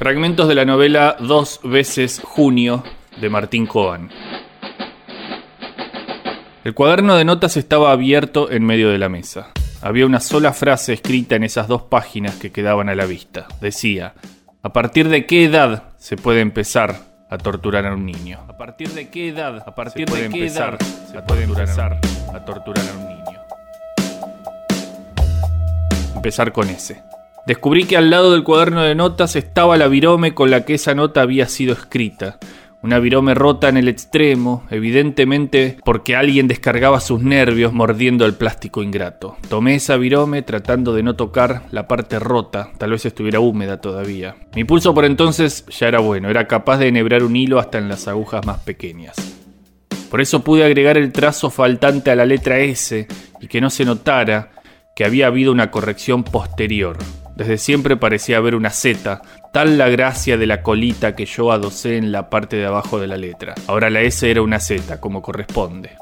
Fragmentos de la novela Dos veces junio de Martín Coan. El cuaderno de notas estaba abierto en medio de la mesa. Había una sola frase escrita en esas dos páginas que quedaban a la vista. Decía, ¿a partir de qué edad se puede empezar a torturar a un niño? ¿A partir de qué edad? ¿A partir de qué edad se puede empezar a torturar a un niño? Empezar con ese. Descubrí que al lado del cuaderno de notas estaba la virome con la que esa nota había sido escrita. Una virome rota en el extremo, evidentemente porque alguien descargaba sus nervios mordiendo el plástico ingrato. Tomé esa virome tratando de no tocar la parte rota, tal vez estuviera húmeda todavía. Mi pulso por entonces ya era bueno, era capaz de enhebrar un hilo hasta en las agujas más pequeñas. Por eso pude agregar el trazo faltante a la letra S y que no se notara que había habido una corrección posterior. Desde siempre parecía haber una Z, tal la gracia de la colita que yo adosé en la parte de abajo de la letra. Ahora la S era una Z, como corresponde.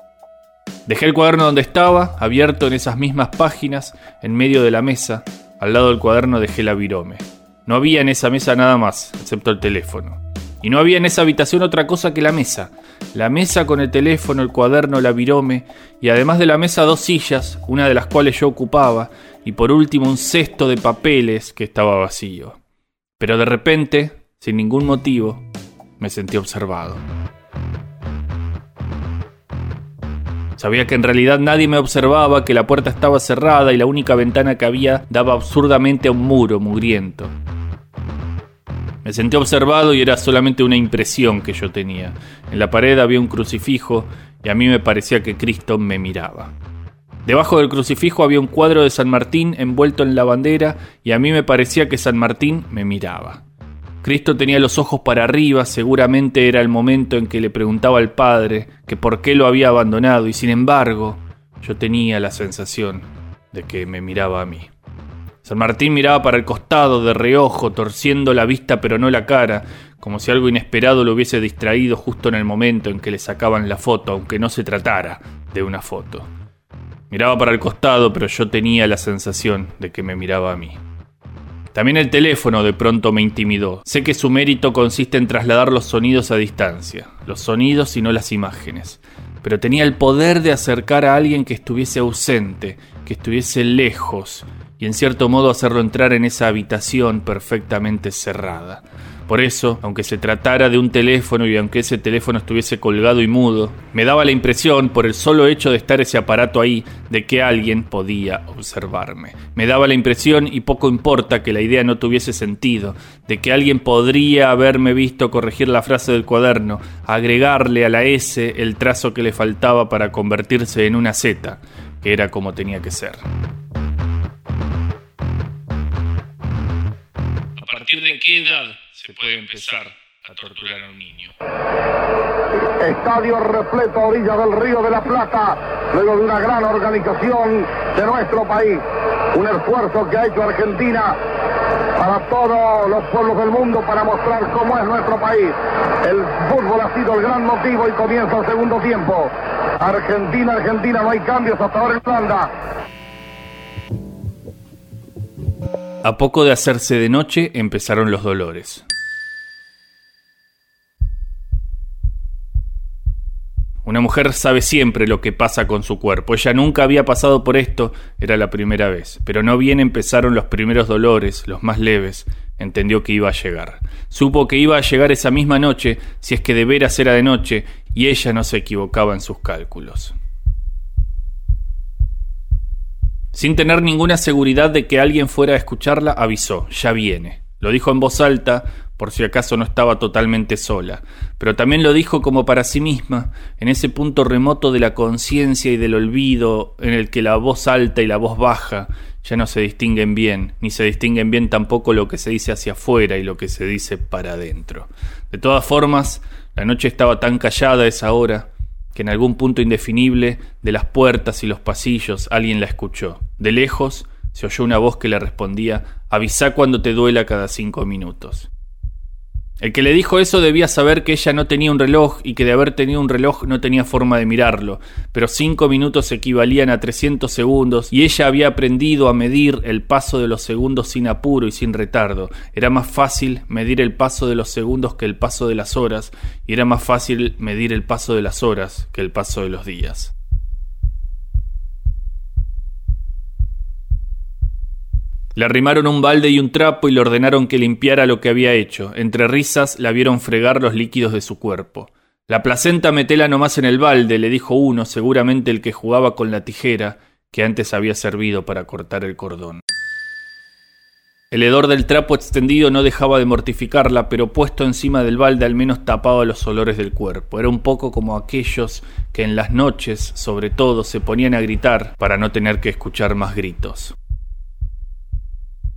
Dejé el cuaderno donde estaba, abierto en esas mismas páginas, en medio de la mesa. Al lado del cuaderno dejé la virome. No había en esa mesa nada más, excepto el teléfono. Y no había en esa habitación otra cosa que la mesa. La mesa con el teléfono, el cuaderno, la virome, y además de la mesa dos sillas, una de las cuales yo ocupaba, y por último un cesto de papeles que estaba vacío. Pero de repente, sin ningún motivo, me sentí observado. Sabía que en realidad nadie me observaba, que la puerta estaba cerrada y la única ventana que había daba absurdamente a un muro mugriento. Me sentí observado y era solamente una impresión que yo tenía. En la pared había un crucifijo y a mí me parecía que Cristo me miraba. Debajo del crucifijo había un cuadro de San Martín envuelto en la bandera y a mí me parecía que San Martín me miraba. Cristo tenía los ojos para arriba, seguramente era el momento en que le preguntaba al Padre que por qué lo había abandonado y sin embargo yo tenía la sensación de que me miraba a mí. San Martín miraba para el costado de reojo, torciendo la vista pero no la cara, como si algo inesperado lo hubiese distraído justo en el momento en que le sacaban la foto, aunque no se tratara de una foto. Miraba para el costado, pero yo tenía la sensación de que me miraba a mí. También el teléfono de pronto me intimidó. Sé que su mérito consiste en trasladar los sonidos a distancia, los sonidos y no las imágenes, pero tenía el poder de acercar a alguien que estuviese ausente, que estuviese lejos, y en cierto modo hacerlo entrar en esa habitación perfectamente cerrada. Por eso, aunque se tratara de un teléfono y aunque ese teléfono estuviese colgado y mudo, me daba la impresión, por el solo hecho de estar ese aparato ahí, de que alguien podía observarme. Me daba la impresión, y poco importa que la idea no tuviese sentido, de que alguien podría haberme visto corregir la frase del cuaderno, agregarle a la S el trazo que le faltaba para convertirse en una Z, que era como tenía que ser. Partir de qué edad se puede empezar a torturar a un niño? Estadio repleto a orilla del Río de la Plata, luego de una gran organización de nuestro país. Un esfuerzo que ha hecho Argentina para todos los pueblos del mundo para mostrar cómo es nuestro país. El fútbol ha sido el gran motivo y comienza el segundo tiempo. Argentina, Argentina, no hay cambios hasta ahora en Holanda. A poco de hacerse de noche empezaron los dolores. Una mujer sabe siempre lo que pasa con su cuerpo. Ella nunca había pasado por esto, era la primera vez. Pero no bien empezaron los primeros dolores, los más leves, entendió que iba a llegar. Supo que iba a llegar esa misma noche, si es que de veras era de noche, y ella no se equivocaba en sus cálculos. Sin tener ninguna seguridad de que alguien fuera a escucharla, avisó, ya viene. Lo dijo en voz alta, por si acaso no estaba totalmente sola, pero también lo dijo como para sí misma, en ese punto remoto de la conciencia y del olvido, en el que la voz alta y la voz baja ya no se distinguen bien, ni se distinguen bien tampoco lo que se dice hacia afuera y lo que se dice para adentro. De todas formas, la noche estaba tan callada a esa hora, que en algún punto indefinible de las puertas y los pasillos alguien la escuchó. De lejos se oyó una voz que le respondía Avisá cuando te duela cada cinco minutos. El que le dijo eso debía saber que ella no tenía un reloj y que de haber tenido un reloj no tenía forma de mirarlo, pero cinco minutos equivalían a 300 segundos y ella había aprendido a medir el paso de los segundos sin apuro y sin retardo. Era más fácil medir el paso de los segundos que el paso de las horas y era más fácil medir el paso de las horas que el paso de los días. Le arrimaron un balde y un trapo y le ordenaron que limpiara lo que había hecho. Entre risas la vieron fregar los líquidos de su cuerpo. La placenta metela nomás en el balde, le dijo uno, seguramente el que jugaba con la tijera, que antes había servido para cortar el cordón. El hedor del trapo extendido no dejaba de mortificarla, pero puesto encima del balde al menos tapaba los olores del cuerpo. Era un poco como aquellos que en las noches, sobre todo, se ponían a gritar para no tener que escuchar más gritos.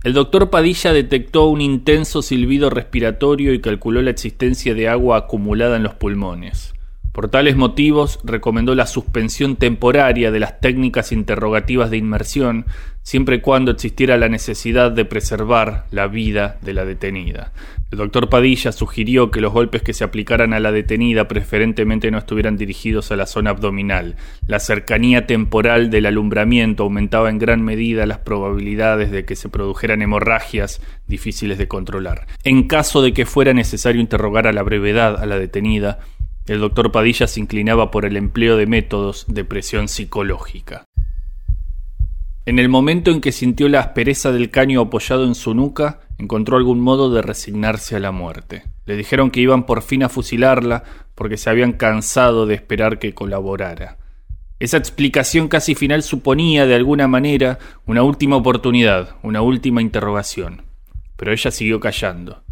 El doctor Padilla detectó un intenso silbido respiratorio y calculó la existencia de agua acumulada en los pulmones. Por tales motivos, recomendó la suspensión temporaria de las técnicas interrogativas de inmersión, siempre y cuando existiera la necesidad de preservar la vida de la detenida. El doctor Padilla sugirió que los golpes que se aplicaran a la detenida preferentemente no estuvieran dirigidos a la zona abdominal. La cercanía temporal del alumbramiento aumentaba en gran medida las probabilidades de que se produjeran hemorragias difíciles de controlar. En caso de que fuera necesario interrogar a la brevedad a la detenida, el doctor Padilla se inclinaba por el empleo de métodos de presión psicológica. En el momento en que sintió la aspereza del caño apoyado en su nuca, encontró algún modo de resignarse a la muerte. Le dijeron que iban por fin a fusilarla porque se habían cansado de esperar que colaborara. Esa explicación casi final suponía, de alguna manera, una última oportunidad, una última interrogación. Pero ella siguió callando.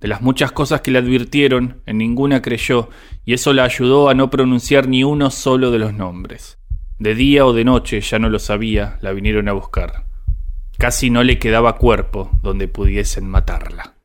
De las muchas cosas que le advirtieron, en ninguna creyó, y eso la ayudó a no pronunciar ni uno solo de los nombres. De día o de noche, ya no lo sabía, la vinieron a buscar. Casi no le quedaba cuerpo donde pudiesen matarla.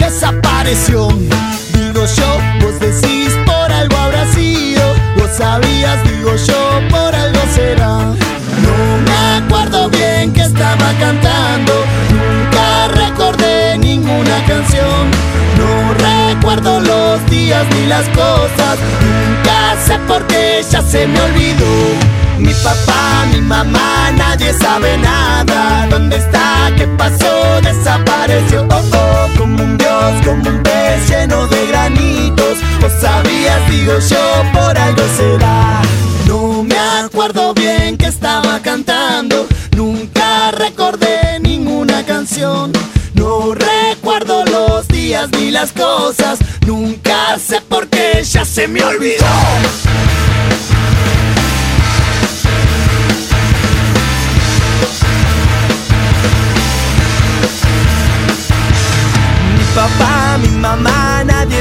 Desapareció. Digo yo, vos decís por algo habrá sido. Vos sabías, digo yo, por algo será. No me acuerdo bien que estaba cantando. Nunca recordé ninguna canción. No recuerdo los días ni las cosas. Nunca sé por qué ya se me olvidó. Mi papá, mi mamá, nadie sabe nada. ¿Dónde está? ¿Qué pasó? Desapareció. Oh, oh, como un dios, como un pez lleno de granitos. Vos sabías, digo yo, por algo será. No me acuerdo bien que estaba cantando. Nunca recordé ninguna canción. No recuerdo los días ni las cosas. Nunca sé por qué ya se me olvidó. my mind. I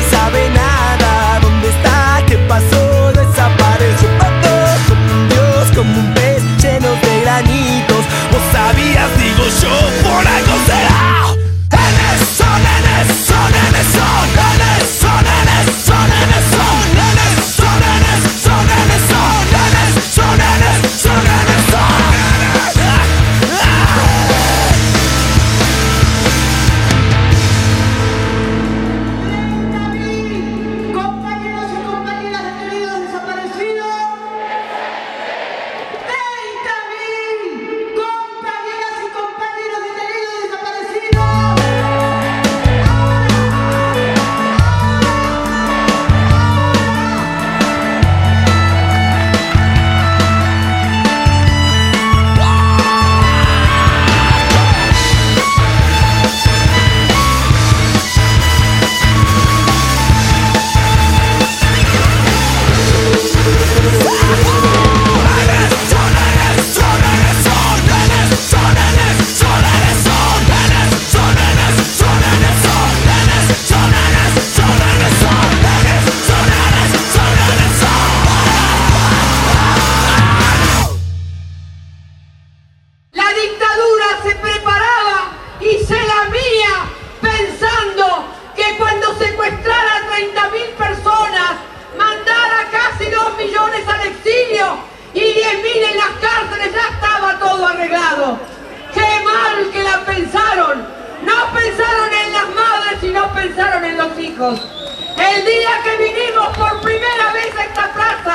pensando que cuando secuestrara a 30.000 personas, mandara casi 2 millones al exilio y 10.000 en las cárceles, ya estaba todo arreglado. Qué mal que la pensaron. No pensaron en las madres, y no pensaron en los hijos. El día que vinimos por primera vez a esta plaza,